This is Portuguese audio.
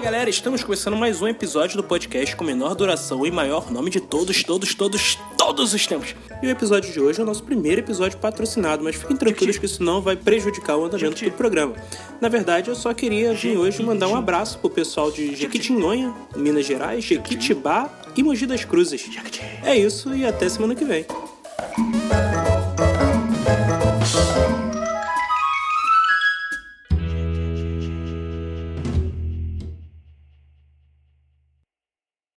galera, estamos começando mais um episódio do podcast com menor duração e maior nome de todos, todos, todos, todos os tempos. E o episódio de hoje é o nosso primeiro episódio patrocinado, mas fiquem tranquilos que isso não vai prejudicar o andamento do programa. Na verdade, eu só queria vir hoje mandar um abraço pro pessoal de Jequitinhonha, Minas Gerais, Jequitibá e Mogi das Cruzes. É isso e até semana que vem.